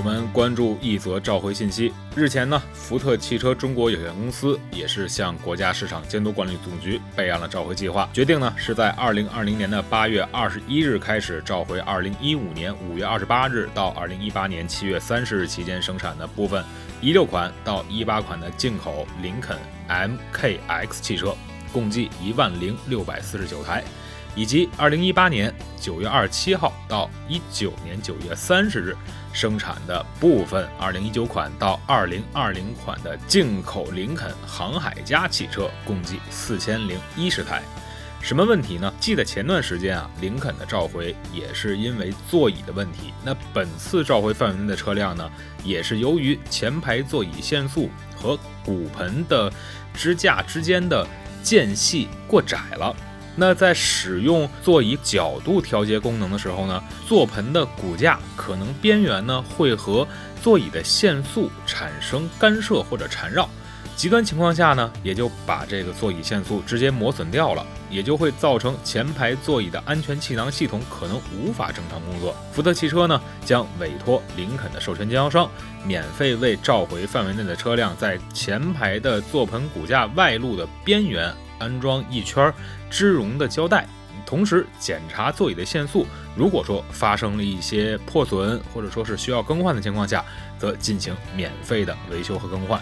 我们关注一则召回信息。日前呢，福特汽车中国有限公司也是向国家市场监督管理总局备案了召回计划，决定呢是在二零二零年的八月二十一日开始召回二零一五年五月二十八日到二零一八年七月三十日期间生产的部分一六款到一八款的进口林肯 MKX 汽车，共计一万零六百四十九台。以及二零一八年九月二十七号到一九年九月三十日生产的部分二零一九款到二零二零款的进口林肯航海家汽车，共计四千零一十台。什么问题呢？记得前段时间啊，林肯的召回也是因为座椅的问题。那本次召回范围内的车辆呢，也是由于前排座椅限速和骨盆的支架之间的间隙过窄了。那在使用座椅角度调节功能的时候呢，座盆的骨架可能边缘呢会和座椅的限速产生干涉或者缠绕，极端情况下呢，也就把这个座椅限速直接磨损掉了，也就会造成前排座椅的安全气囊系统可能无法正常工作。福特汽车呢将委托林肯的授权经销商，免费为召回范围内的车辆在前排的座盆骨架外露的边缘。安装一圈织绒的胶带，同时检查座椅的限速。如果说发生了一些破损，或者说是需要更换的情况下，则进行免费的维修和更换。